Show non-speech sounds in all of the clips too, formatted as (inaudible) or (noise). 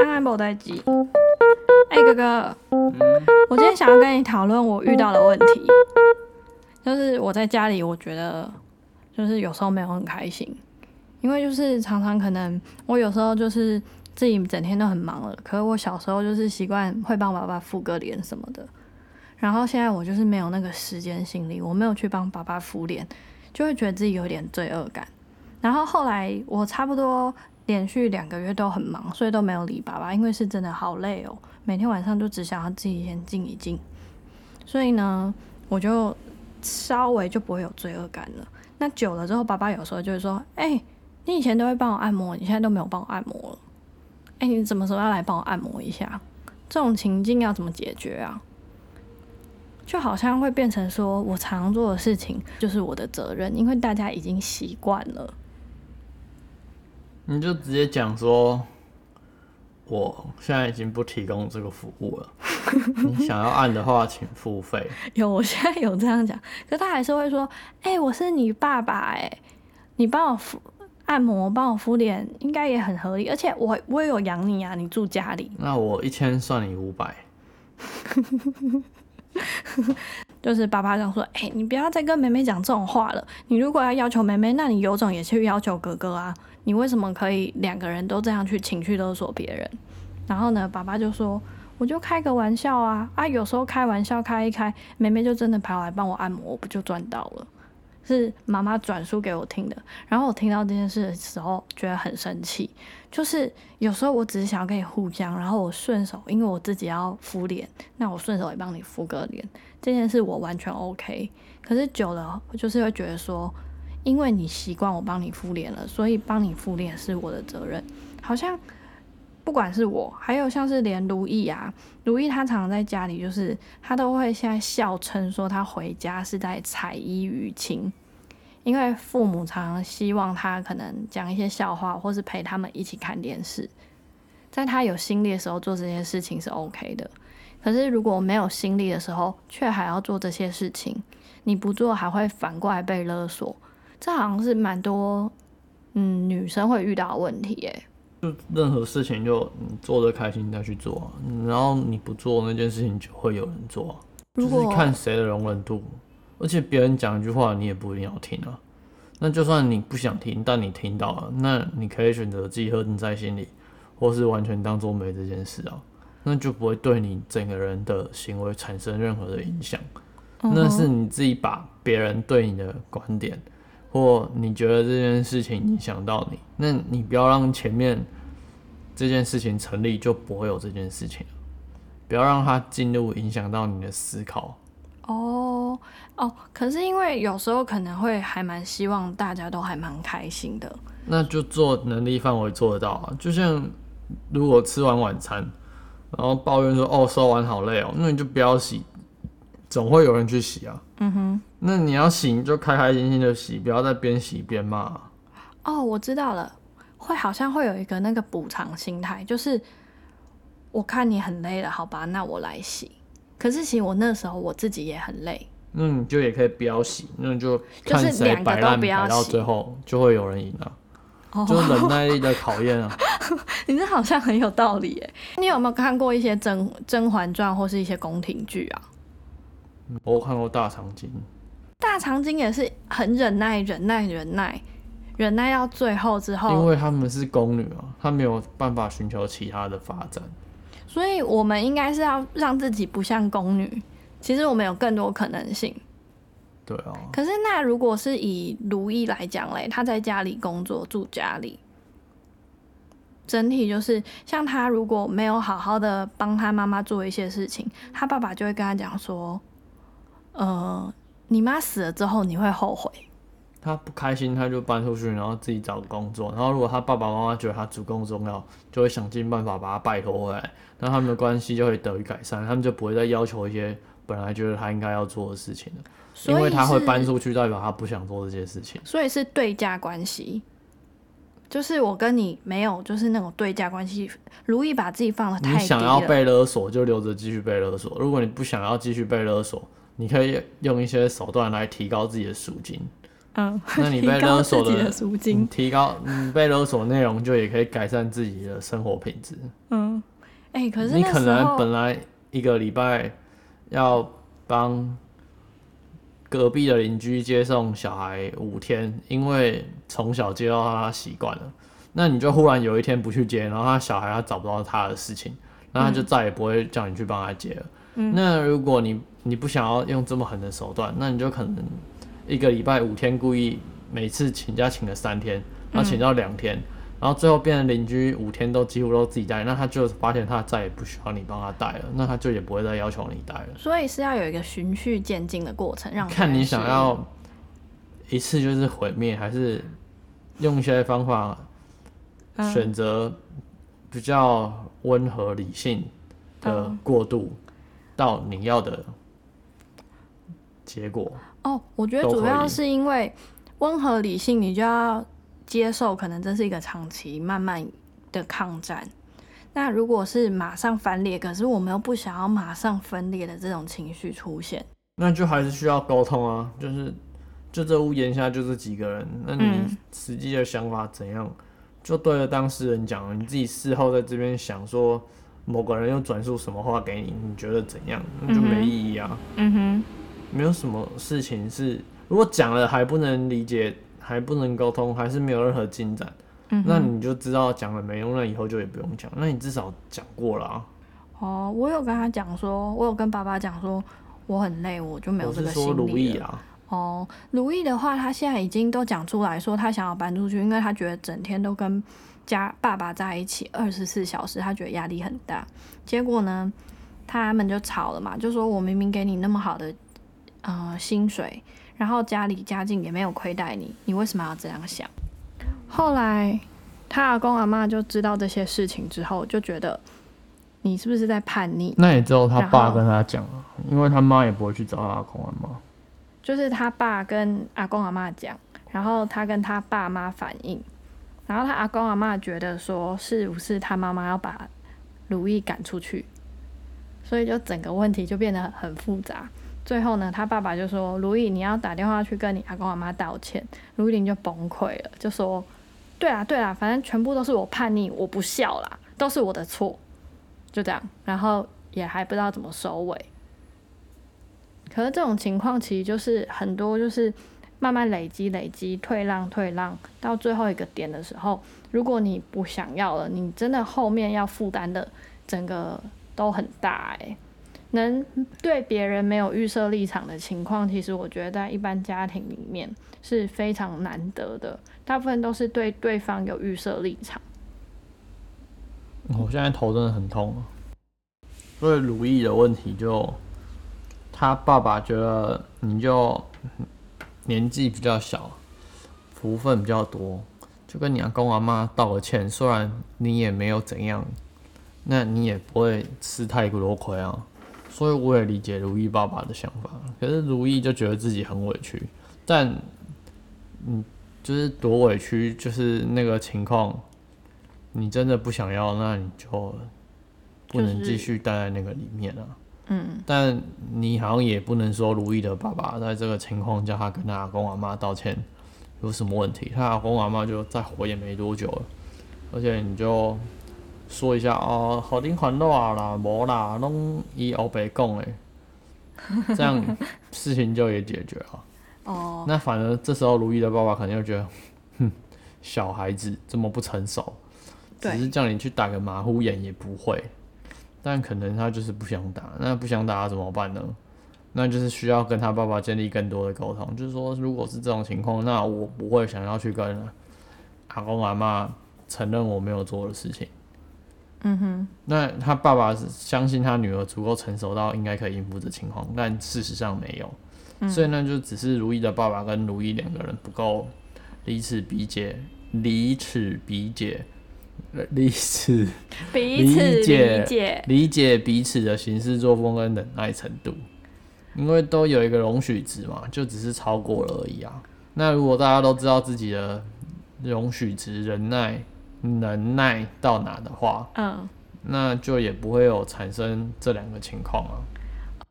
安，安安不待机。哎、哥哥，我今天想要跟你讨论我遇到的问题，就是我在家里，我觉得就是有时候没有很开心，因为就是常常可能我有时候就是自己整天都很忙了，可是我小时候就是习惯会帮爸爸敷个脸什么的，然后现在我就是没有那个时间心力，我没有去帮爸爸敷脸，就会觉得自己有点罪恶感。然后后来我差不多连续两个月都很忙，所以都没有理爸爸，因为是真的好累哦，每天晚上就只想要自己先静一静。所以呢，我就稍微就不会有罪恶感了。那久了之后，爸爸有时候就会说：“哎、你以前都会帮我按摩，你现在都没有帮我按摩了。哎、你什么时候要来帮我按摩一下？”这种情境要怎么解决啊？就好像会变成说我常做的事情就是我的责任，因为大家已经习惯了。你就直接讲说，我现在已经不提供这个服务了，(laughs) 你想要按的话请付费。有，我现在有这样讲，可他还是会说：“哎、我是你爸爸，哎，你帮我敷按摩，帮我敷脸，应该也很合理。而且我我也有养你啊，你住家里，那我一千算你五百，(laughs) 就是爸爸这样说：哎、你不要再跟妹妹讲这种话了。你如果要要求妹妹，那你有种也去要求哥哥啊。你为什么可以两个人都这样去情绪勒索别人？然后呢，爸爸就说：我就开个玩笑啊啊，有时候开玩笑开一开，妹妹就真的跑来帮我按摩，不就赚到了？是妈妈转述给我听的。然后我听到这件事的时候，觉得很生气。就是有时候我只是想要跟你互相，然后我顺手，因为我自己要敷脸，那我顺手也帮你敷个脸，这件事我完全 OK。可是久了，我就是会觉得说，因为你习惯我帮你敷脸了，所以帮你敷脸是我的责任。好像不管是我，还有像是连如意啊，如意他常常在家里，就是他都会现在笑称说他回家是在采衣娱亲。因为父母常常希望他可能讲一些笑话，或是陪他们一起看电视，在他有心力的时候做这些事情是 OK 的。可是如果没有心力的时候，却还要做这些事情，你不做还会反过来被勒索，这好像是蛮多嗯女生会遇到的问题耶。就任何事情就你做的开心再去做啊，然后你不做那件事情就会有人做啊，就是看谁的容忍度。而且别人讲一句话，你也不一定要听啊。那就算你不想听，但你听到了，那你可以选择自己喝定在心里，或是完全当做没这件事啊，那就不会对你整个人的行为产生任何的影响。那是你自己把别人对你的观点，或你觉得这件事情影响到你，那你不要让前面这件事情成立，就不会有这件事情了。不要让它进入影响到你的思考。哦哦，可是因为有时候可能会还蛮希望大家都还蛮开心的，那就做能力范围做得到啊。就像如果吃完晚餐，然后抱怨说哦收完好累哦，那你就不要洗，总会有人去洗啊。嗯哼，那你要洗你就开开心心的洗，不要再边洗边骂啊、哦，我知道了，会好像会有一个那个补偿心态，就是我看你很累了，好吧，那我来洗。可是其实我那时候我自己也很累，那你就也可以不要洗，那你就就是看谁两个都摆烂不要洗摆到最后就会有人赢啊，哦，就是忍耐力的考验啊。(laughs) 你这好像很有道理耶。你有没有看过一些甄《甄嬛传》或是一些宫廷剧啊？我有看过大长今，大长今也是很忍耐、忍耐、忍耐，忍耐到最后之后因后，为他们是宫女啊，她没有办法寻求其他的发展。所以我们应该是要让自己不像宫女。其实我们有更多可能性。对啊，可是那如果是以如意来讲嘞，她在家里工作，住家里，整体就是像她如果没有好好的帮他妈妈做一些事情，他爸爸就会跟他讲说，呃，你妈死了之后你会后悔。他不开心，他就搬出去，然后自己找工作。然后如果他爸爸妈妈觉得他足够重要，就会想尽办法把他拜托回来，那他们的关系就会得以改善，他们就不会再要求一些本来觉得他应该要做的事情了，因所以为他会搬出去，代表他不想做这些事情。所以是对价关系，就是我跟你没有就是那种对价关系。如意把自己放的太你低了，想要被勒索，就留着继续被勒索；如果你不想要继续被勒索，你可以用一些手段来提高自己的赎金。嗯，那你被 (laughs) 勒索的你金，提高你被勒索内容，就也可以改善自己的生活品质。嗯，哎、可是你可能本来一个礼拜要帮隔壁的邻居接送小孩五天，因为从小接到他习惯了，那你就忽然有一天不去接，然后他小孩他找不到他的事情，那他就再也不会叫你去帮他接了。嗯那如果你你不想要用这么狠的手段，那你就可能一个礼拜五天故意每次请假请了三天，然后请到两天，然后最后变成邻居五天都几乎都自己带，那他就发现他再也不需要你帮他带了，那他就也不会再要求你带了。所以是要有一个循序渐进的过程，让看你想要一次就是毁灭，还是用一些方法嗯选择比较温和理性的嗯。过渡到你要的结果。哦，我觉得主要是因为温和理性，你就要接受，可能这是一个长期慢慢的抗战。那如果是马上分裂，可是我们又不想要马上分裂的这种情绪出现，那就还是需要沟通啊，就是就这屋檐下就这几个人，那你嗯实际的想法怎样，就对着当事人讲，你自己事后在这边想说某个人又转述什么话给你，你觉得怎样，那就没意义啊，嗯哼，没有什么事情是如果讲了还不能理解，还不能沟通，还是没有任何进展，嗯，那你就知道讲了没用，那以后就也不用讲，那你至少讲过了啊。哦，我有跟他讲说，我有跟爸爸讲说，我很累，我就没有我这个心是说如理了。意啊，哦，如意的话，他现在已经都讲出来说，他想要搬出去，因为他觉得整天都跟家爸爸在一起二十四小时，他觉得压力很大。结果呢，他们就吵了嘛，就说我明明给你那么好的呃薪水，然后家里家境也没有亏待你，你为什么要这样想？后来他阿公阿妈就知道这些事情之后，就觉得你是不是在叛逆？那也只有他爸跟他讲啊，因为他妈也不会去找他阿公阿妈。就是他爸跟阿公阿妈讲，然后他跟他爸妈反映，然后他阿公阿妈觉得说是不是他妈妈要把如意赶出去，所以就整个问题就变得很复杂。最后呢，他爸爸就说：“如意，你要打电话去跟你阿公阿妈道歉。”如意玲就崩溃了，就说：“对啊，对啊，反正全部都是我叛逆，我不孝啦，都是我的错。”就这样，然后也还不知道怎么收尾。可是这种情况其实就是很多就是慢慢累积累积，退让退让，到最后一个点的时候，如果你不想要了，你真的后面要负担的整个都很大哎、能对别人没有预设立场的情况，其实我觉得在一般家庭里面是非常难得的，大部分都是对对方有预设立场。我现在头真的很痛啊。所以如意的问题就，他爸爸觉得你就年纪比较小，福分比较多，就跟你阿公阿妈道个歉，虽然你也没有怎样，那你也不会吃太多亏啊。所以我也理解如意爸爸的想法，可是如意就觉得自己很委屈，但嗯，就是多委屈，就是那个情况，你真的不想要，那你就不能继续待在那个里面啊。嗯，但你好像也不能说如意的爸爸在这个情况叫他跟他阿公阿妈道歉有什么问题，他阿公阿妈就再活也没多久了，而且你就说一下哦，好丁还啊啦，无啦，拢伊欧北讲诶，(laughs) 这样事情就也解决了。哦，那反而这时候如意的爸爸可能就觉得，哼，小孩子这么不成熟，只是叫你去打个马虎眼也不会，但可能他就是不想打，那不想打怎么办呢？那就是需要跟他爸爸建立更多的沟通，就是说，如果是这种情况，那我不会想要去跟阿公阿妈承认我没有做的事情。嗯哼，那他爸爸是相信他女儿足够成熟到应该可以应付这情况，但事实上没有，嗯所以呢，就只是如意的爸爸跟如意两个人不够彼此理解，彼此理解，呃 (laughs) 彼此理解，理解彼此的行事作风跟忍耐程度，因为都有一个容许值嘛，就只是超过了而已啊。那如果大家都知道自己的容许值、忍耐、能耐到哪的话，嗯，那就也不会有产生这两个情况啊。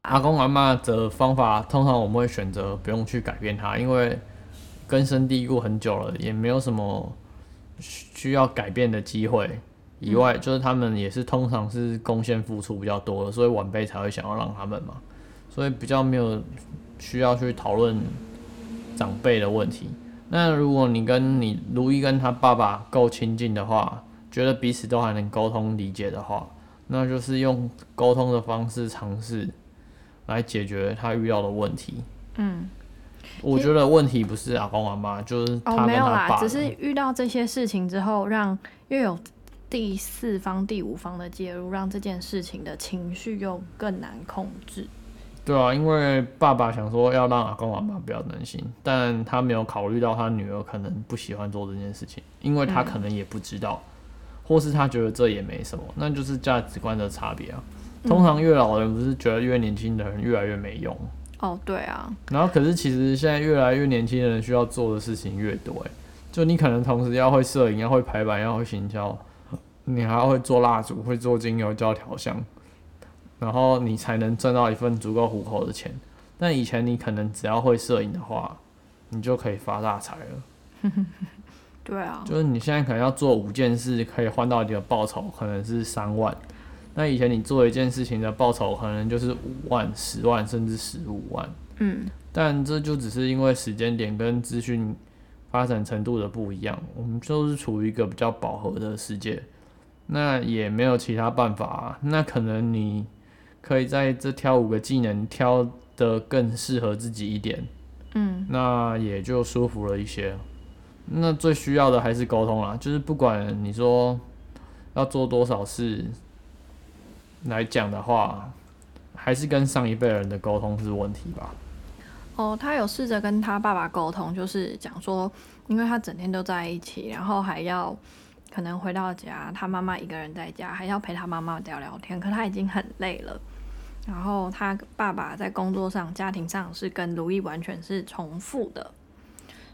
阿公阿妈的方法，通常我们会选择不用去改变它，因为根深蒂固很久了，也没有什么需要改变的机会。以外，就是他们也是通常是贡献付出比较多的，所以晚辈才会想要让他们嘛，所以比较没有需要去讨论长辈的问题。那如果你跟你如意跟他爸爸够亲近的话，觉得彼此都还能沟通理解的话，那就是用沟通的方式尝试来解决他遇到的问题。嗯，我觉得问题不是阿公阿妈，就是哦，他没有啦。只是遇到这些事情之后，让又有第四方、第五方的介入，让这件事情的情绪又更难控制。对啊，因为爸爸想说要让阿公阿妈不要担心，但他没有考虑到他女儿可能不喜欢做这件事情，因为他可能也不知道，或是他觉得这也没什么，那就是价值观的差别啊。通常越老的人不是觉得越年轻的人越来越没用，哦，对啊，然后可是其实现在越来越年轻人需要做的事情越多，哎，就你可能同时要会摄影，要会排版，要会行销，你还要会做蜡烛，会做精油胶调香，然后你才能挣到一份足够糊口的钱。但以前你可能只要会摄影的话，你就可以发大财了。(laughs) 对啊，就是你现在可能要做五件事，可以换到你的报酬可能是三万，那以前你做一件事情的报酬可能就是五万、十万甚至十五万。嗯，但这就只是因为时间点跟资讯发展程度的不一样，我们就是处于一个比较饱和的世界，那也没有其他办法、啊。那可能你可以在这挑五个技能挑得更适合自己一点，嗯，那也就舒服了一些。那最需要的还是沟通啦，就是不管你说要做多少事来讲的话，还是跟上一辈人的沟通是问题吧。哦，他有试着跟他爸爸沟通，就是讲说，因为他整天都在一起，然后还要可能回到家，他妈妈一个人在家，还要陪他妈妈聊聊天，可他已经很累了。然后他爸爸在工作上、家庭上是跟如意完全是重复的，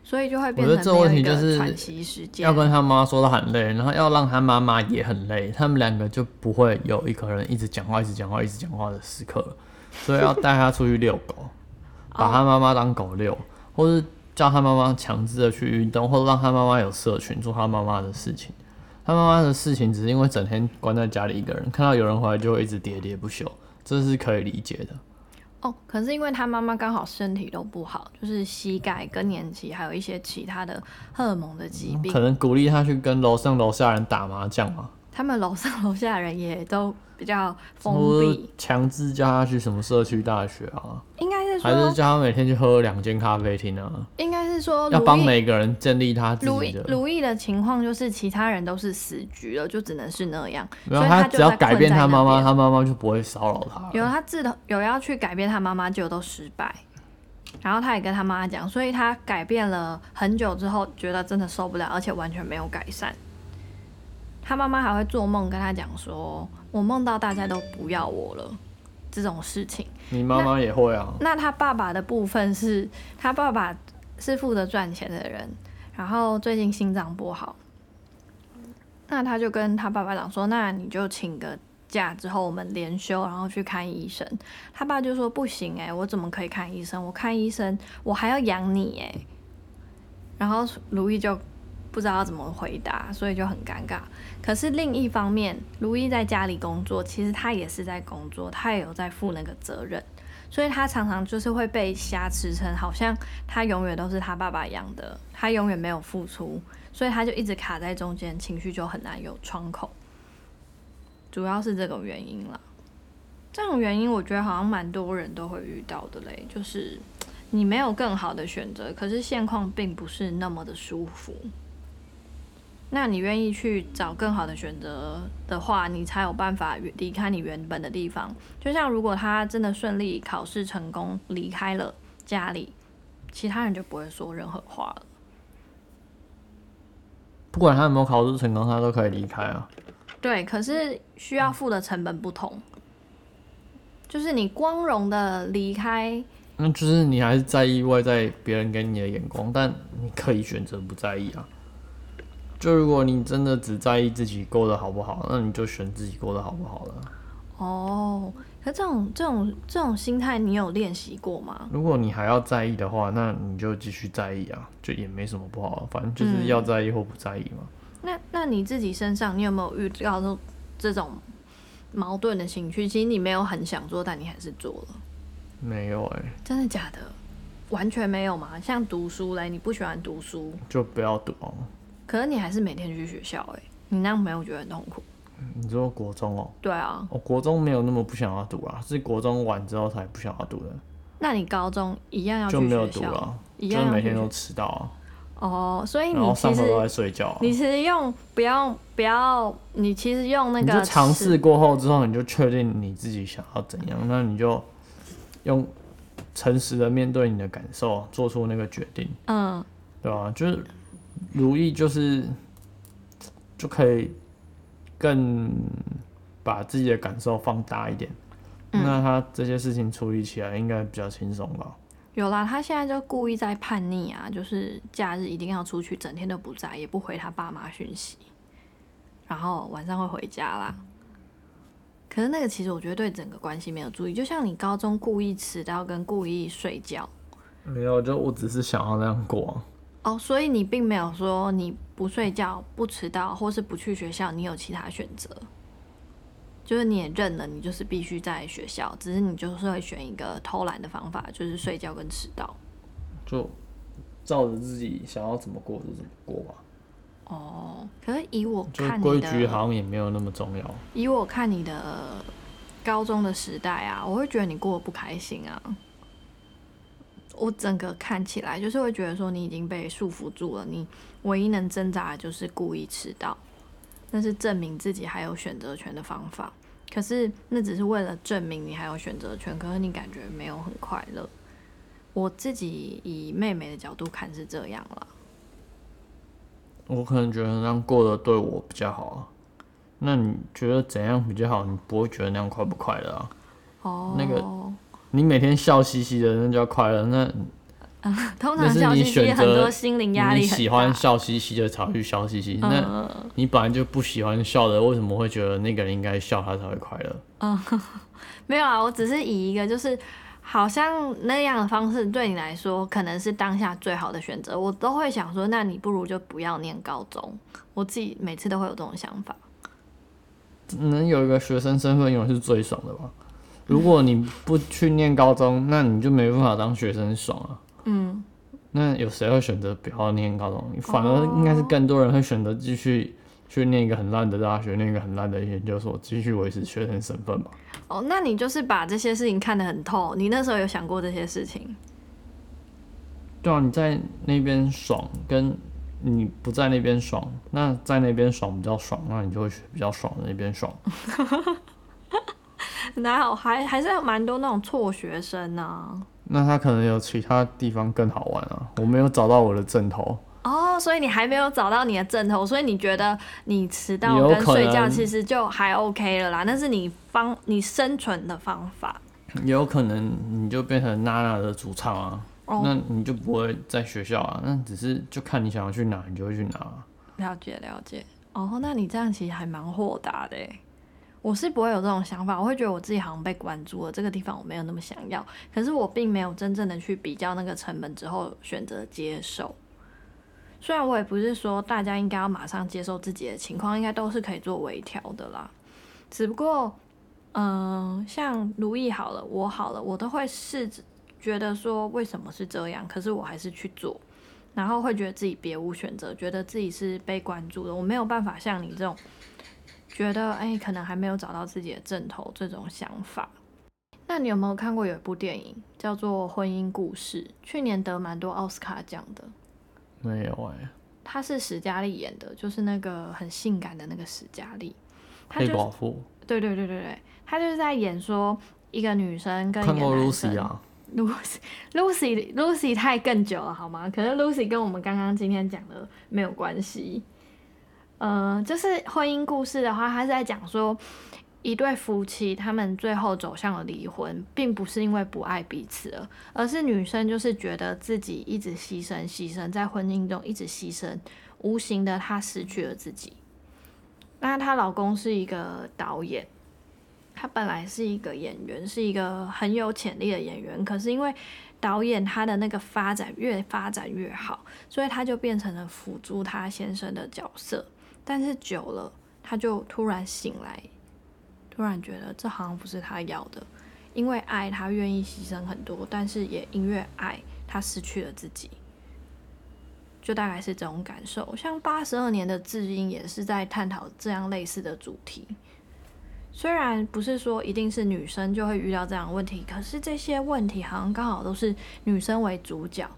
所以就会变我觉得这成没有一问题就是喘息时间。要跟他妈说他很累，然后要让他妈妈也很累，他们两个就不会有一个人一直讲话、一直讲话、一直讲话的时刻了。所以要带他出去遛狗，把他妈妈当狗遛，或是叫他妈妈强制的去运动，或者让他妈妈有社群做他妈妈的事情。他妈妈的事情只是因为整天关在家里一个人，看到有人回来就会一直喋喋不休，这是可以理解的。哦，可是因为他妈妈刚好身体都不好，就是膝盖、更年期，还有一些其他的荷尔蒙的疾病可。能鼓励他去跟楼上楼下人打麻将嘛，他们楼上楼下人也都比较封闭，强制叫他去什么社区大学啊，应该是还是，叫他每天去喝两间咖啡厅啊，应该是说，要帮每个人建立他自己的。如意的情况就是其他人都是死局了，就只能是那样。没有，他只要改变他妈妈，他妈妈就不会骚扰他。有他自头有要去改变他妈妈，就都失败。然后他也跟他妈妈讲，所以他改变了很久之后，觉得真的受不了，而且完全没有改善。他妈妈还会做梦跟他讲说：“我梦到大家都不要我了。”这种事情。你妈妈也会啊，那他爸爸的部分是，他爸爸是负责赚钱的人，然后最近心脏不好，那他就跟他爸爸讲说，那你就请个假之后我们连休，然后去看医生。他爸就说不行诶、我怎么可以看医生？我看医生我还要养你诶、然后如意就不知道怎么回答，所以就很尴尬。可是另一方面，如意在家里工作，其实他也是在工作，他也有在负那个责任。所以他常常就是会被挟持成好像他永远都是他爸爸养的，他永远没有付出，所以他就一直卡在中间，情绪就很难有窗口。主要是这个原因啦。这种原因我觉得好像蛮多人都会遇到的嘞，就是你没有更好的选择，可是现况并不是那么的舒服。那你愿意去找更好的选择的话，你才有办法离开你原本的地方。就像如果他真的顺利考试成功离开了家里，其他人就不会说任何话了。不管他有没有考试成功，他都可以离开啊。对，可是需要付的成本不同，就是你光荣的离开，那就是你还是在意外在别人给你的眼光，但你可以选择不在意啊。就如果你真的只在意自己过得好不好，那你就选自己过得好不好了。哦，可这种这种这种心态，你有练习过吗？如果你还要在意的话，那你就继续在意啊，就也没什么不好，反正就是要在意或不在意嘛。那那你自己身上，你有没有遇到这这种矛盾的情绪？其实你没有很想做，但你还是做了。没有哎、真的假的？完全没有吗？像读书嘞，你不喜欢读书，就不要读哦。可是你还是每天去学校哎，你那样没有觉得很痛苦？你说国中哦、对啊，我、国中没有那么不想要读啊，是国中完之后才不想要读的，那你高中一样要去就没有，读了，一就是每天都迟到啊，哦，所以你其实上课都在睡觉、啊。你其实用不要不要，你其实用那个尝试，过后之后，你就确定你自己想要怎样，那你就用诚实的面对你的感受，做出那个决定，嗯，对吧、就是如意，就是就可以更把自己的感受放大一点。嗯那他这些事情处理起来应该比较轻松吧？有啦，他现在就故意在叛逆啊，就是假日一定要出去，整天都不在，也不回他爸妈讯息，然后晚上会回家啦。可是那个其实我觉得对整个关系没有注意，就像你高中故意迟到跟故意睡觉没有，就我只是想要那样过啊、哦，所以你并没有说你不睡觉、不迟到或是不去学校，你有其他选择，就是你也认了，你就是必须在学校，只是你就是会选一个偷懒的方法，就是睡觉跟迟到。就照着自己想要怎么过就怎么过吧。哦，可是以我看规矩好，像也没有那么重要。以我看你的高中的时代啊，我会觉得你过得不开心啊。我整个看起来就是会觉得说你已经被束缚住了，你唯一能挣扎的就是故意迟到，那是证明自己还有选择权的方法。可是那只是为了证明你还有选择权，可是你感觉没有很快乐。我自己以妹妹的角度看是这样了。我可能觉得那样过得对我比较好啊。那你觉得怎样比较好？你不会觉得那样快不快乐啊？哦，那个你每天笑嘻嘻的，那叫快乐。那 (laughs) 通那是你常笑嘻嘻很多心灵压力。你喜欢笑嘻嘻的才会去笑嘻嘻。那嗯，你本来就不喜欢笑的，为什么会觉得那个人应该笑他才会快乐？(laughs) 没有啊，我只是以一个就是好像那样的方式对你来说可能是当下最好的选择，我都会想说，那你不如就不要念高中。我自己每次都会有这种想法。能有一个学生身份，永远是最爽的吧？如果你不去念高中，那你就没办法当学生爽啊。嗯，那有谁会选择不要念高中？反而应该是更多人会选择继续去念一个很烂的大学，念一个很烂的研究所，继续维持学生身份吧。哦，那你就是把这些事情看得很透。你那时候有想过这些事情？对啊，你在那边爽，跟你不在那边爽，那在那边爽比较爽，那你就会去比较爽的那边爽。(laughs) (laughs) 哪有还还是有蛮多那种辍学生啊。那他可能有其他地方更好玩啊，我没有找到我的枕头。哦，所以你还没有找到你的枕头，所以你觉得你迟到跟睡觉其实就还 OK 了啦，那是你方你生存的方法。有可能你就变成娜娜的主唱啊，哦那你就不会在学校啊，那只是就看你想要去哪，你就会去哪啊。了解了解。哦，那你这样其实还蛮豁达的诶。我是不会有这种想法，我会觉得我自己好像被关注了，这个地方我没有那么想要。可是我并没有真正的去比较那个成本之后选择接受。虽然我也不是说大家应该要马上接受自己的情况，应该都是可以做微调的啦。只不过，嗯、像如意好了，我好了，我都会试着觉得说为什么是这样，可是我还是去做。然后会觉得自己别无选择，觉得自己是被关注的，我没有办法像你这种觉得哎，可能还没有找到自己的正头这种想法。那你有没有看过有一部电影叫做《婚姻故事》，去年得蛮多奥斯卡奖的？没有哎、他是史嘉丽演的，就是那个很性感的那个史嘉丽。她黑就是寡妇对对对对对，她就是在演说一个女生跟一个看过 Lucy 啊，Lucy (laughs) Lucy Lucy 太更久了好吗？可是 Lucy 跟我们刚刚今天讲的没有关系。呃，就是婚姻故事的话，他是在讲说一对夫妻他们最后走向了离婚，并不是因为不爱彼此了，而是女生就是觉得自己一直牺牲牺牲，在婚姻中一直牺牲，无形的她失去了自己。那她老公是一个导演，他本来是一个演员，是一个很有潜力的演员，可是因为导演他的那个发展越发展越好，所以他就变成了辅助他先生的角色。但是久了，他就突然醒来，突然觉得这好像不是他要的。因为爱，他愿意牺牲很多，但是也因为爱，他失去了自己。就大概是这种感受。像八十二年的智英也是在探讨这样类似的主题。虽然不是说一定是女生就会遇到这样的问题，可是这些问题好像刚好都是女生为主角。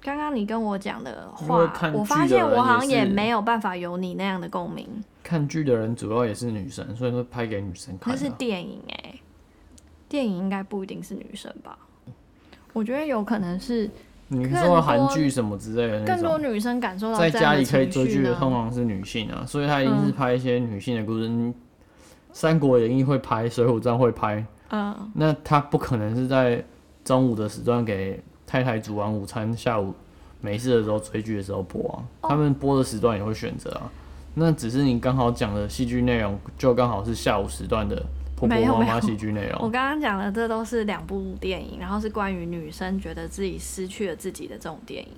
刚刚你跟我讲的话，我发现我好像也没有办法有你那样的共鸣。看剧的人主要也是女生，所以说拍给女生看。那是电影哎，电影应该不一定是女生吧？我觉得有可能是。你说韩剧什么之类的，更多女生感受到在家里可以追剧的通常是女性啊，所以她一定是拍一些女性的故事。三国演义会拍，水浒传会拍，嗯，那她不可能是在中午的时段给太太煮完午餐，下午没事的时候追剧的时候播啊。他们播的时段也会选择啊。那只是你刚好讲的戏剧内容，就刚好是下午时段的婆婆妈妈戏剧内容。我刚刚讲的这都是两部电影，然后是关于女生觉得自己失去了自己的这种电影。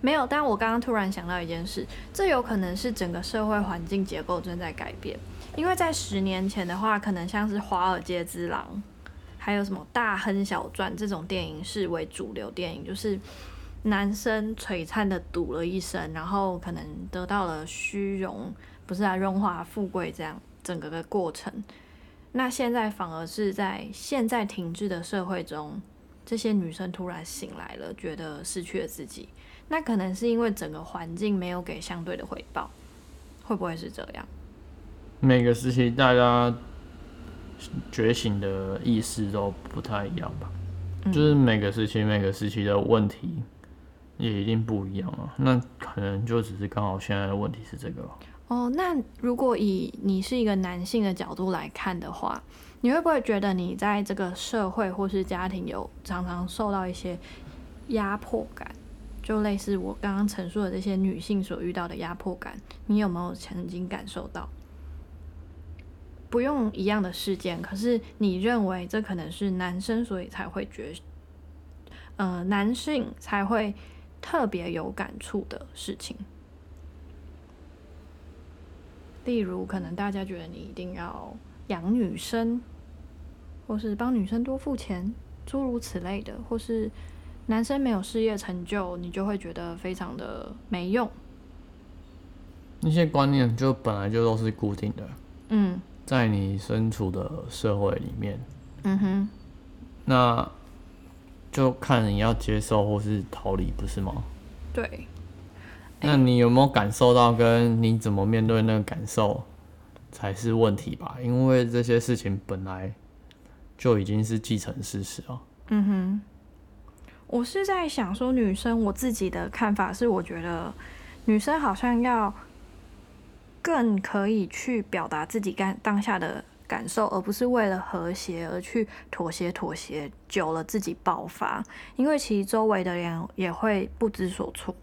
没有，但我刚刚突然想到一件事，这有可能是整个社会环境结构正在改变。因为在十年前的话，可能像是《华尔街之狼》，还有什么《大亨小传》这种电影是为主流电影，就是男生璀璨的赌了一生，然后可能得到了虚荣，不是啊，荣华富贵这样整个的过程。那现在反而是在现在停滞的社会中，这些女生突然醒来了，觉得失去了自己。那可能是因为整个环境没有给相对的回报，会不会是这样？每个时期大家觉醒的意识都不太一样吧，就是每个时期每个时期的问题也一定不一样啊。那可能就只是刚好现在的问题是这个。哦，那如果以你是一个男性的角度来看的话，你会不会觉得你在这个社会或是家庭有常常受到一些压迫感？就类似我刚刚陈述的这些女性所遇到的压迫感，你有没有曾经感受到？不用一样的事件，可是你认为这可能是男生，所以才会觉，呃，男性才会特别有感触的事情。例如，可能大家觉得你一定要养女生，或是帮女生多付钱，诸如此类的，或是男生没有事业成就，你就会觉得非常的没用。那些观念就本来就都是固定的。嗯。在你身处的社会里面，嗯哼，那就看你要接受或是逃离，不是吗？对。那你有没有感受到，跟你怎么面对那个感受才是问题吧？因为这些事情本来就已经是既成事实了。嗯哼，我是在想说，女生我自己的看法是，我觉得女生好像要。更可以去表达自己感当下的感受，而不是为了和谐而去妥协妥协，久了自己爆发。因为其实周围的人也会不知所措。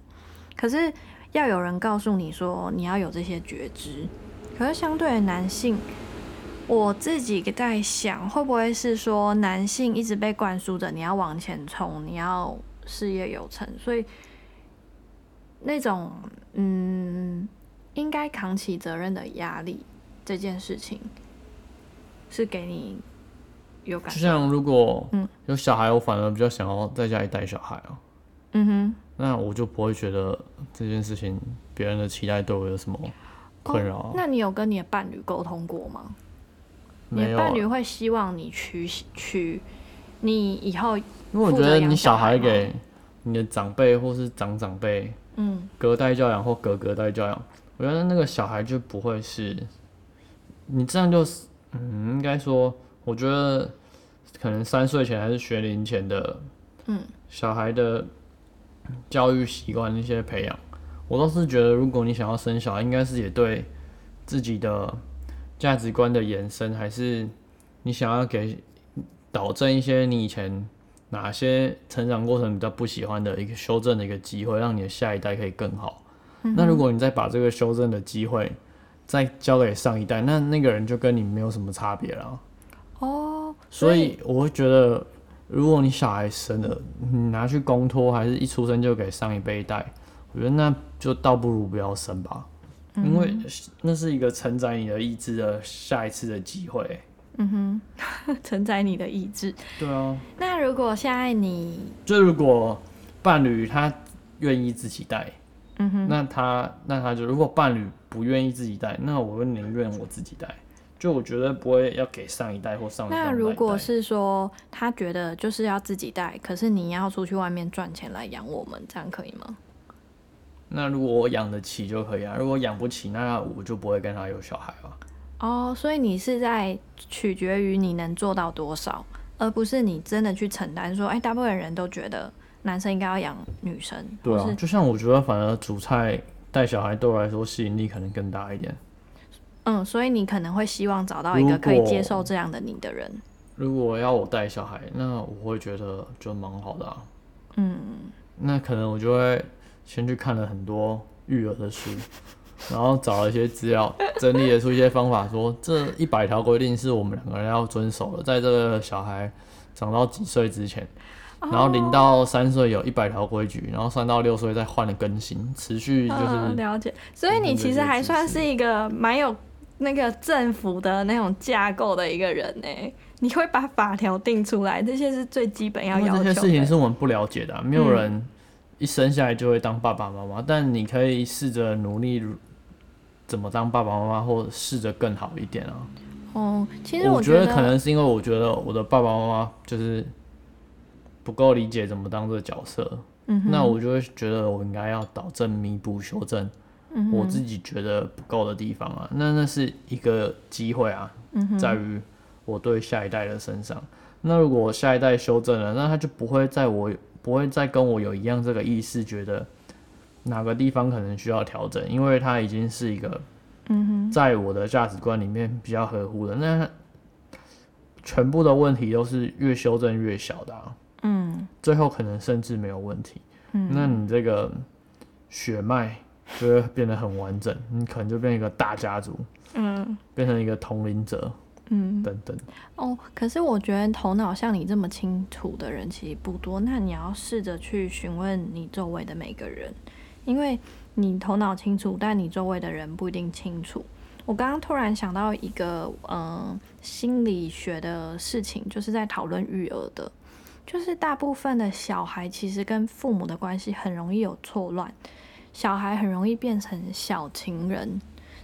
可是要有人告诉你说你要有这些觉知。可是相对的男性，我自己在想，会不会是说男性一直被灌输着你要往前冲，你要事业有成，所以那种嗯。应该扛起责任的压力这件事情，是给你有感。就像如果嗯有小孩，我反而比较想要在家里带小孩啊。嗯哼，那我就不会觉得这件事情别人的期待对我有什么困扰。那你有跟你的伴侣沟通过吗？你的伴侣会希望你娶娶你以后？因为我觉得你小孩给你的长辈或是长长辈，嗯，隔代教养或隔隔代教养。我觉得那个小孩就不会是，你这样就是，嗯，应该说，我觉得可能三岁前还是学龄前的，嗯，小孩的教育习惯那些培养，我倒是觉得，如果你想要生小孩，应该是也对自己的价值观的延伸，还是你想要给导正一些你以前哪些成长过程比较不喜欢的一个修正的一个机会，让你的下一代可以更好。那如果你再把这个修正的机会再交给上一代，那那个人就跟你没有什么差别了。哦，所以我会觉得，如果你小孩生了，你拿去公托，还是一出生就给上一辈带，我觉得那就倒不如不要生吧，因为那是一个承载你的意志的下一次的机会。嗯哼，(laughs) 承载你的意志。对啊，那如果现在你就如果伴侣他愿意自己带，嗯哼，那他那他就如果伴侣不愿意自己带，那我会宁愿我自己带。就我觉得不会要给上一代或上一代那如果是说他觉得就是要自己带，可是你要出去外面赚钱来养我们，这样可以吗？那如果我养得起就可以啊，如果养不起，那我就不会跟他有小孩了。哦，所以你是在取决于你能做到多少，而不是你真的去承担说，哎，大部分人都觉得男生应该要养女生，对啊，就像我觉得反而煮菜带小孩对我来说吸引力可能更大一点。嗯，所以你可能会希望找到一个可以接受这样的你的人。如果要我带小孩，那我会觉得就蛮好的啊。嗯，那可能我就会先去看了很多育儿的书，(laughs) 然后找了一些资料，整理了出一些方法说这一百条规定是我们两个人要遵守的，在这个小孩长到几岁之前，然后零到三岁有一百条规矩，然后三到六岁再换了更新，持续就嗯是了解。所以你其实还算是一个蛮有那个政府的那种架构的一个人呢。你会把法条定出来，这些是最基本要要求的。这些事情是我们不了解的啊、没有人一生下来就会当爸爸妈妈，但你可以试着努力怎么当爸爸妈妈，或者试着更好一点啊。哦，其实我觉得可能是因为我觉得我的爸爸妈妈就是不够理解怎么当这个角色，嗯那我就会觉得我应该要导正、弥补、修正嗯我自己觉得不够的地方啊。那那是一个机会啊，嗯在于我对下一代的身上。那如果我下一代修正了，那他就不会在我不会再跟我有一样这个意识，觉得哪个地方可能需要调整，因为他已经是一个在我的价值观里面比较合乎的。那全部的问题都是越修正越小的、啊，嗯最后可能甚至没有问题。嗯，那你这个血脉就会变得很完整，你可能就变成一个大家族，嗯变成一个同龄者嗯等等。哦，可是我觉得头脑像你这么清楚的人其实不多，那你要试着去询问你周围的每个人，因为你头脑清楚，但你周围的人不一定清楚。我刚刚突然想到一个嗯、呃心理学的事情，就是在讨论育儿的，就是大部分的小孩其实跟父母的关系很容易有错乱，小孩很容易变成小情人，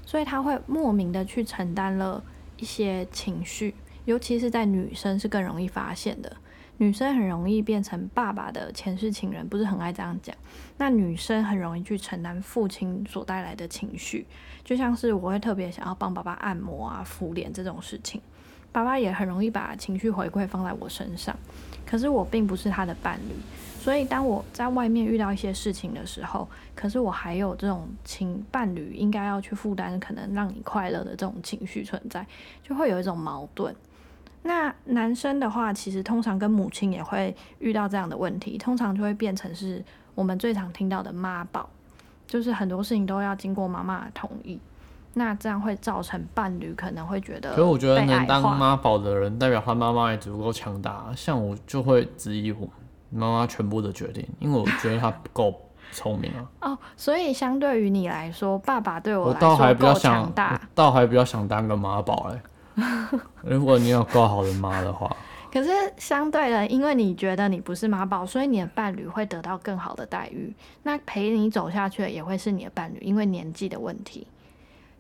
所以他会莫名的去承担了一些情绪，尤其是在女生是更容易发现的。女生很容易变成爸爸的前世情人，不是很爱这样讲。那女生很容易去承担父亲所带来的情绪，就像是我会特别想要帮爸爸按摩啊、敷脸这种事情，爸爸也很容易把情绪回馈放在我身上。可是我并不是他的伴侣，所以当我在外面遇到一些事情的时候，可是我还有这种情伴侣应该要去负担可能让你快乐的这种情绪存在，就会有一种矛盾。那男生的话，其实通常跟母亲也会遇到这样的问题，通常就会变成是我们最常听到的妈宝，就是很多事情都要经过妈妈同意。那这样会造成伴侣可能会觉得，可是我觉得能当妈宝的人，代表他妈妈也足够强大。像我就会质疑我妈妈全部的决定，因为我觉得她不够聪明啊。(laughs) 哦，所以相对于你来说，爸爸对我来我倒还说够比较想强，大。倒还比较想当个妈宝哎。(laughs) 如果你有够好的妈的话，(laughs) 可是相对的，因为你觉得你不是妈宝，所以你的伴侣会得到更好的待遇。那陪你走下去的也会是你的伴侣，因为年纪的问题。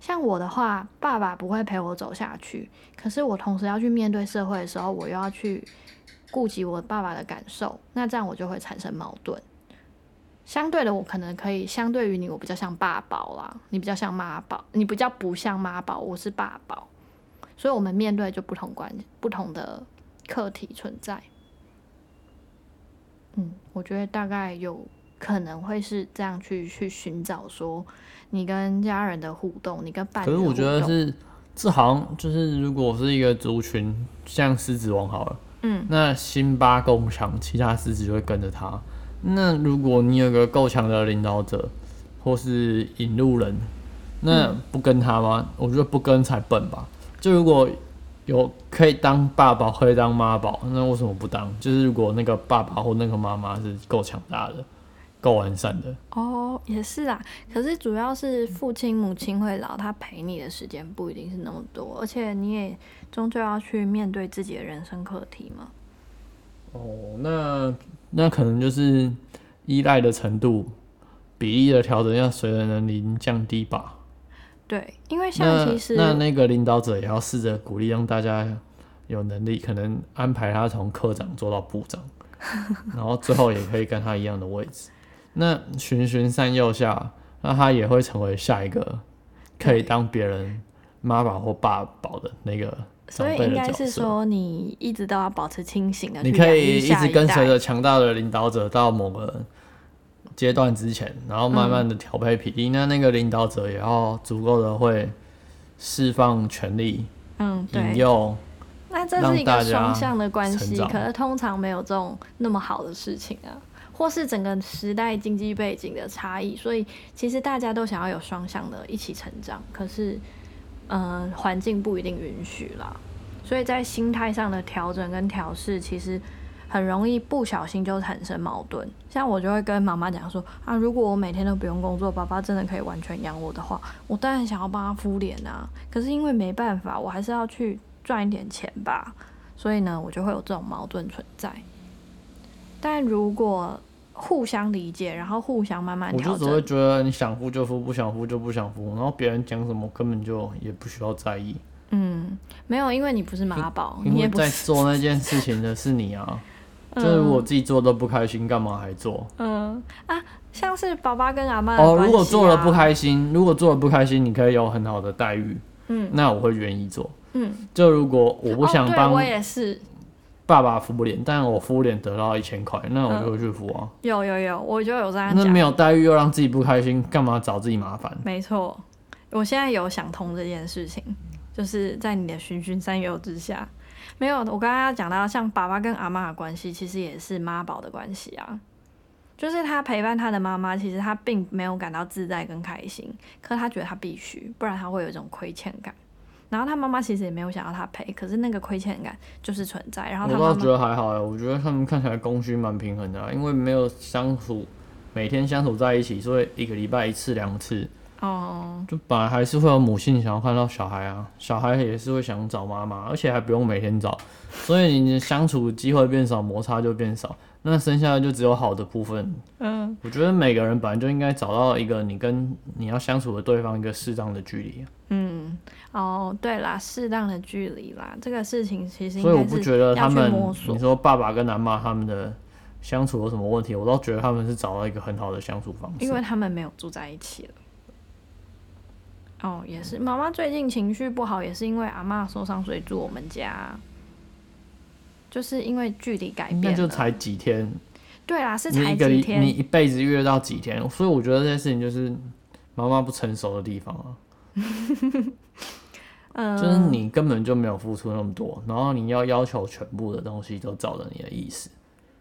像我的话，爸爸不会陪我走下去，可是我同时要去面对社会的时候，我又要去顾及我爸爸的感受，那这样我就会产生矛盾。相对的，我可能可以相对于你，我比较像爸宝啦，你比较像妈宝，你比较不像妈宝，我是爸宝，所以我们面对就不同关不同的课题存在。嗯，我觉得大概有可能会是这样去去寻找说你跟家人的互动，你跟伴侣。可是我觉得是这好像就是，如果是一个族群，像狮子王好了，嗯，那辛巴够强，其他狮子就会跟着他。那如果你有个够强的领导者，或是引路人，那不跟他吗？我觉得不跟才笨吧。就如果有可以当爸宝，可以当妈宝，那为什么不当？就是如果那个爸爸或那个妈妈是够强大的、够完善的，哦，也是啊。可是主要是父亲母亲会老，他陪你的时间不一定是那么多，而且你也终究要去面对自己的人生课题嘛。哦，那那可能就是依赖的程度比例的调整要随着年龄降低吧。对，因为像那其实那那个领导者也要试着鼓励让大家有能力，可能安排他从科长做到部长，(laughs) 然后最后也可以跟他一样的位置。那循循善诱下，那他也会成为下一个可以对当别人妈宝或爸宝的那个长所以辈应该是。说你一直都要保持清醒的，你可以一直跟随代着强大的领导者到某个阶段之前，然后慢慢的调配比例。那那个领导者也要足够的会释放权力，嗯，引对。诱。那这是一个双向的关系，可是通常没有这种那么好的事情啊，或是整个时代经济背景的差异，所以其实大家都想要有双向的一起成长，可是，嗯、环境不一定允许啦，所以在心态上的调整跟调试，其实很容易不小心就产生矛盾。像我就会跟妈妈讲说啊，如果我每天都不用工作，爸爸真的可以完全养我的话，我当然想要帮他敷脸啊。可是因为没办法，我还是要去赚一点钱吧，所以呢，我就会有这种矛盾存在。但如果互相理解，然后互相慢慢调我就只会整，觉得你想付就付，不想付就不想付，然后别人讲什么根本就也不需要在意，嗯，没有，因为你不是妈宝，因为在你也不是，做那件事情的是你啊。(laughs) 就是我自己做都不开心，干嘛还做？嗯啊，像是爸爸跟阿妈的哦，关如果做了不开心，如果做了不开心，你可以有很好的待遇，嗯那我会愿意做。嗯，就如果我不想哦、对帮我也是，爸爸敷脸，但我敷脸得到一千块，那我就会去敷啊。有有有，我就有这样讲那没，有待遇又让自己不开心，干嘛找自己麻烦？没错，我现在有想通这件事情，就是在你的循循善诱之下，没有，我刚刚要讲到像爸爸跟阿妈的关系，其实也是妈宝的关系啊。就是他陪伴他的妈妈，其实他并没有感到自在跟开心，可是他觉得他必须，不然他会有一种亏欠感。然后他妈妈其实也没有想要他赔，可是那个亏欠感就是存在。然后我倒觉，得还好哎，我觉得他们看起来供需蛮平衡的啊、因为没有相处，每天相处在一起，所以一个礼拜一次两次，哦，就本来还是会有母性想要看到小孩啊，小孩也是会想找妈妈，而且还不用每天找，所以你的相处机会变少，摩擦就变少，那剩下的就只有好的部分。嗯，我觉得每个人本来就应该找到一个你跟你要相处的对方一个适当的距离啊，嗯，哦，对啦，适当的距离啦，这个事情其实应所以我不觉得他们你说爸爸跟男妈他们的相处有什么问题，我倒觉得他们是找到一个很好的相处方式。因为他们没有住在一起了。哦，也是，妈妈最近情绪不好，也是因为阿妈受伤，所以住我们家。就是因为距离改变，那就才几天，对啦，是才几天，一辈子约到几天，所以我觉得这件事情就是妈妈不成熟的地方啊，(laughs) 嗯，就是你根本就没有付出那么多，然后你要要求全部的东西都照着你的意思，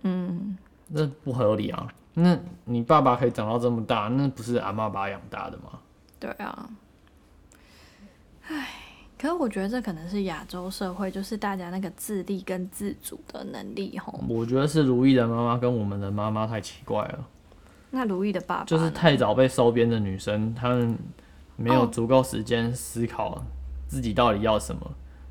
嗯，那不合理啊。那你爸爸可以长到这么大，那不是阿妈把他养大的吗？对啊，唉，可是我觉得这可能是亚洲社会，就是大家那个自立跟自主的能力吼。我觉得是如意的妈妈跟我们的妈妈太奇怪了。那如意的爸爸就是太早被收编的女生，她们没有哦足够时间思考自己到底要什么，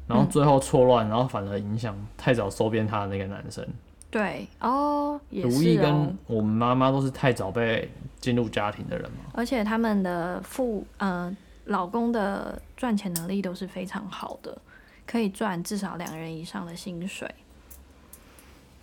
然后嗯最后错乱，然后反而影响太早收编她的那个男生。对哦，也如意跟，我们妈妈都是太早被进入家庭的人嘛，而且他们的父呃老公的赚钱能力都是非常好的，可以赚至少两人以上的薪水。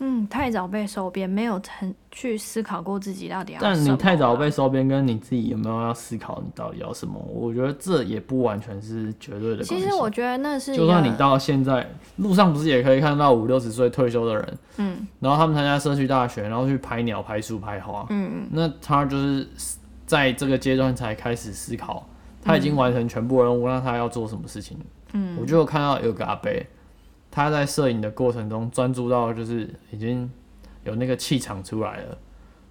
嗯，太早被收编，没有曾去思考过自己到底要但什么你太早啊被收编，跟你自己有没有要思考你到底要什么，我觉得这也不完全是绝对的。其实我觉得那是就算你到现在路上不是也可以看到五六十岁退休的人，嗯然后他们参加社区大学，然后去拍鸟、拍树、拍花，嗯嗯那他就是在这个阶段才开始思考，他已经完成全部任务，那他要做什么事情？嗯我就有看到有个阿伯，他在摄影的过程中专注到就是已经有那个气场出来了，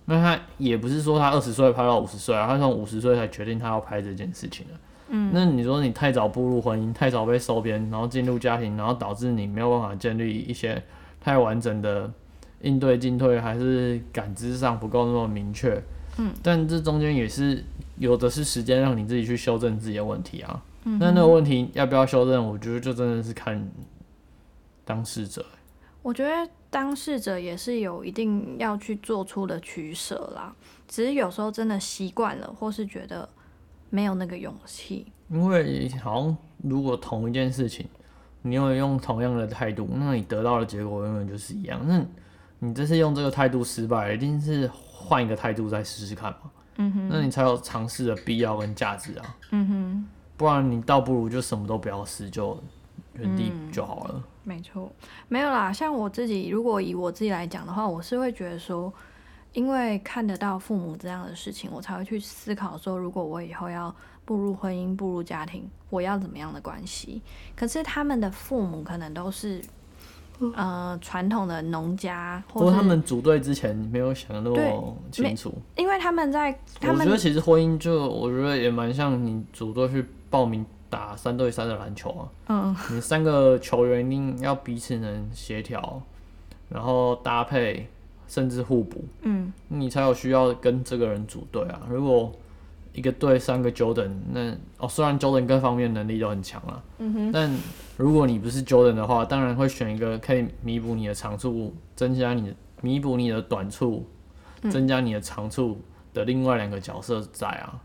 那他也不是说他二十岁拍到五十岁啊，他从五十岁才决定他要拍这件事情的。嗯，那你说你太早步入婚姻，太早被收编，然后进入家庭，然后导致你没有办法建立一些太完整的应对进退，还是感知上不够那么明确。嗯，但这中间也是有的是时间让你自己去修正自己的问题啊。嗯，那那个问题要不要修正，我觉得就真的是看当事者。我觉得当事者也是有一定要去做出的取舍啦，只是有时候真的习惯了，或是觉得没有那个勇气。因为好像如果同一件事情，你永远用同样的态度，那你得到的结果永远就是一样。那你这次用这个态度失败，一定是换一个态度再试试看嘛。嗯哼，那你才有尝试的必要跟价值啊。嗯哼，不然你倒不如就什么都不要试，就原地就好了。没错，没有啦。像我自己，如果以我自己来讲的话，我是会觉得说，因为看得到父母这样的事情，我才会去思考说，如果我以后要步入婚姻、步入家庭，我要怎么样的关系？可是他们的父母可能都是呃传统的农家，或者他们组队之前没有想的那么清楚，因为他们在他们我觉得其实婚姻就我觉得也蛮像你组队去报名。打三对三的篮球啊，嗯，你三个球员一定要彼此能协调，然后搭配，甚至互补，嗯，你才有需要跟这个人组队啊。如果一个队三个 Jordan，那哦，虽然 Jordan 各方面能力都很强啊，嗯哼，但如果你不是 Jordan 的话，当然会选一个可以弥补你的长处，增加你弥补你的短处，增加你的长处的另外两个角色在啊。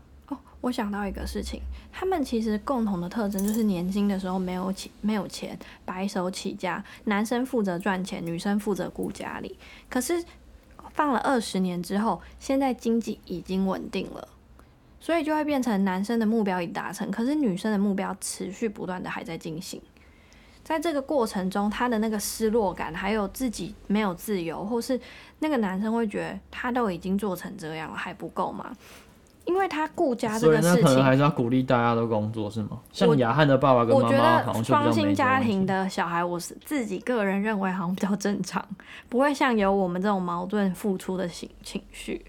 我想到一个事情，他们其实共同的特征就是年轻的时候没有钱，没有钱，白手起家，男生负责赚钱，女生负责顾家里。可是放了二十年之后，现在经济已经稳定了，所以就会变成男生的目标已达成，可是女生的目标持续不断的还在进行。在这个过程中，他的那个失落感，还有自己没有自由，或是那个男生会觉得他都已经做成这样了，还不够吗？因为他顾家这个事情，可能还是要鼓励大家都工作，是吗？像雅翰的爸爸跟妈妈，好像双薪家庭的小孩，我是自己个人认为好像比较正常，不会像有我们这种矛盾付出的情情绪。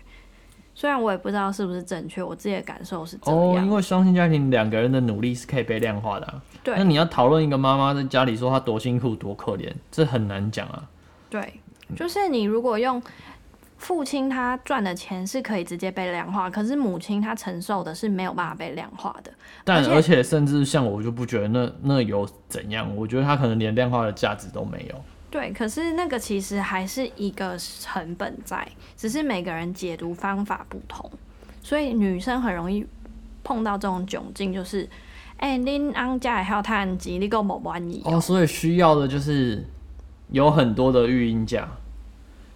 虽然我也不知道是不是正确，我自己的感受是这样。哦，因为双薪家庭两个人的努力是可以被量化的。对。那你要讨论一个妈妈在家里说她多辛苦多可怜，这很难讲啊。对，就是你如果用。父亲他赚的钱是可以直接被量化，可是母亲她承受的是没有办法被量化的。但而且甚至像我就不觉得那那有怎样，我觉得他可能连量化的价值都没有。对，可是那个其实还是一个成本在，只是每个人解读方法不同，所以女生很容易碰到这种窘境，就是哎，恁安家还要叹钱，你够冇玩意哦。所以需要的就是有很多的育婴假。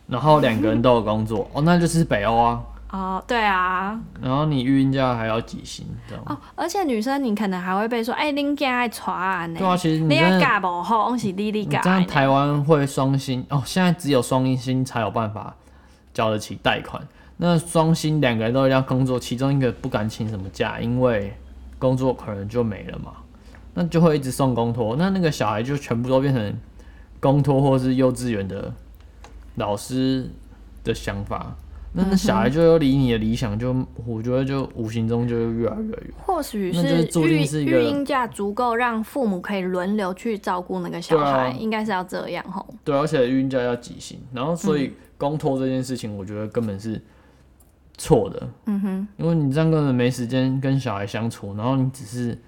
然后两个人都有工作哦，那就是北欧啊。哦，对啊。然后你育婴假还要几薪？这样。哦，而且女生你可能还会被说，哎，恁家爱传啊。对啊，其实你爱嫁不好，是你你嫁。这样台湾会双薪哦，现在只有双薪才有办法交得起贷款。那双薪两个人都要工作，其中一个不敢请什么假，因为工作可能就没了嘛。那就会一直送公托，那那个小孩就全部都变成公托或是幼稚园的。老师的想法，那那小孩就有离你的理想，就我觉得就无形中就越来越远。或许是育育婴假足够让父母可以轮流去照顾那个小孩，应该是要这样吼。对，而且育婴假要几薪，然后所以公托这件事情，我觉得根本是错的。嗯哼，因为你这样根本没时间跟小孩相处，然后你只是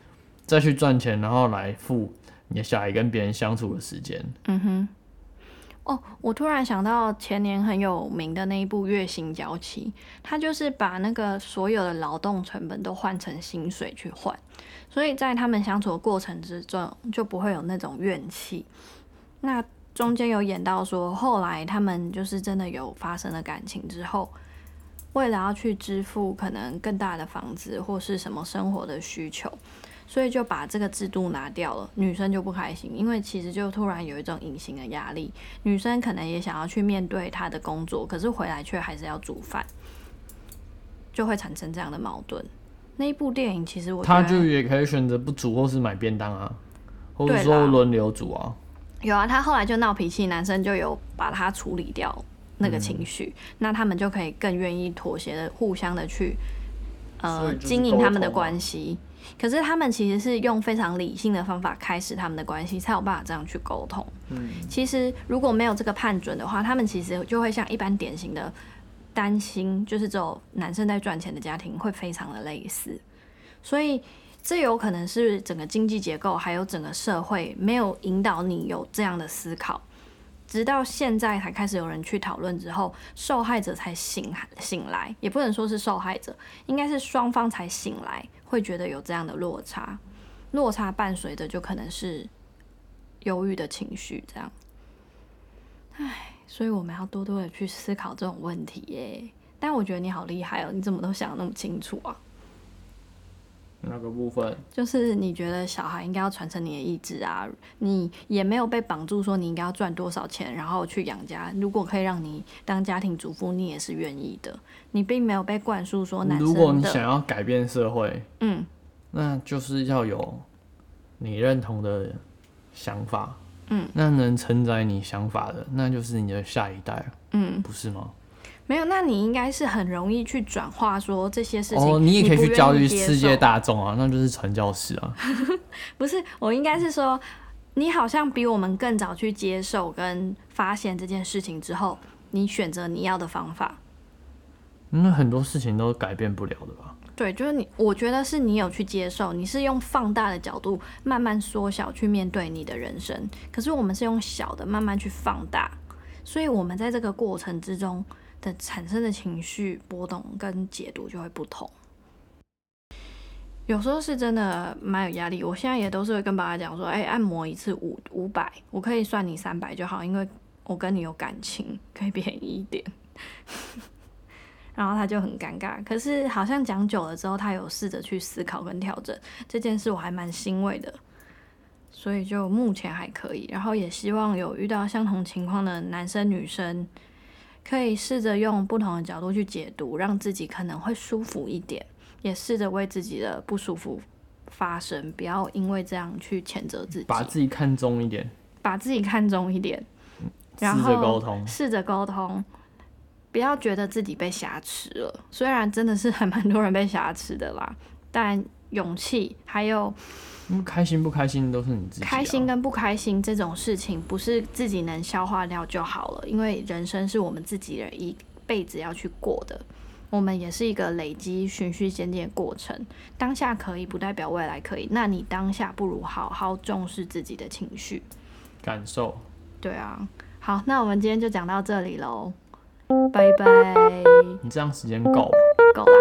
再去赚钱，然后来付你的小孩跟别人相处的时间。嗯哼。哦，我突然想到前年很有名的那一部《月薪娇妻》，他就是把那个所有的劳动成本都换成薪水去换，所以在他们相处的过程之中就不会有那种怨气。那中间有演到说，后来他们就是真的有发生了感情之后，为了要去支付可能更大的房子或是什么生活的需求。所以就把这个制度拿掉了，女生就不开心，因为其实就突然有一种隐形的压力，女生可能也想要去面对她的工作，可是回来却还是要煮饭，就会产生这样的矛盾。那一部电影其实我他就也可以选择不煮或是买便当啊，或者说轮流煮啊。有啊，他后来就闹脾气，男生就有把他处理掉。那个情绪，那他们就可以更愿意妥协的，互相的去呃经营他们的关系。可是他们其实是用非常理性的方法开始他们的关系，才有办法这样去沟通。嗯，其实如果没有这个判准的话，他们其实就会像一般典型的担心，就是只有男生在赚钱的家庭会非常的类似。所以这有可能是整个经济结构还有整个社会没有引导你有这样的思考，直到现在才开始有人去讨论之后，受害者才醒醒来，也不能说是受害者，应该是双方才醒来，会觉得有这样的落差，落差伴随的就可能是忧郁的情绪，这样。唉，所以我们要多多的去思考这种问题耶。但我觉得你好厉害哦，你怎么都想得那么清楚啊？那个部分，就是你觉得小孩应该要传承你的意志啊，你也没有被绑住说你应该要赚多少钱，然后去养家。如果可以让你当家庭主妇，你也是愿意的。你并没有被灌输说男生如果，你想要改变社会，嗯那就是要有你认同的想法，嗯，那能承载你想法的，那就是你的下一代，嗯，不是吗？没有，那你应该是很容易去转化说这些事情。哦，你也可以去教育世界大众啊，那就是传教士啊。(laughs) 不是，我应该是说，你好像比我们更早去接受跟发现这件事情之后，你选择你要的方法。那很多事情都改变不了的吧？对，就是你，我觉得是你有去接受，你是用放大的角度慢慢缩小去面对你的人生，可是我们是用小的慢慢去放大，所以我们在这个过程之中的产生的情绪波动跟解读就会不同。有时候是真的蛮有压力，我现在也都是会跟爸爸讲说，哎、按摩一次五五百，我可以算你三百就好，因为我跟你有感情，可以便宜一点。(laughs) 然后他就很尴尬，可是好像讲久了之后，他有试着去思考跟调整这件事，我还蛮欣慰的，所以就目前还可以。然后也希望有遇到相同情况的男生女生，可以试着用不同的角度去解读，让自己可能会舒服一点，也试着为自己的不舒服发声，不要因为这样去谴责自己，把自己看重一点，把自己看重一点，然试后着沟通。试着沟通，不要觉得自己被挟持了。虽然真的是还蛮 (laughs) 多人被挟持的啦，但勇气还有嗯，开心不开心都是你自己、啊。开心跟不开心这种事情，不是自己能消化掉就好了。因为人生是我们自己的一辈子要去过的，我们也是一个累积、循序渐进的过程。当下可以，不代表未来可以。那你当下不如好好重视自己的情绪。感受。对啊，好，那我们今天就讲到这里喽，拜拜，你这样时间够吗？够啦。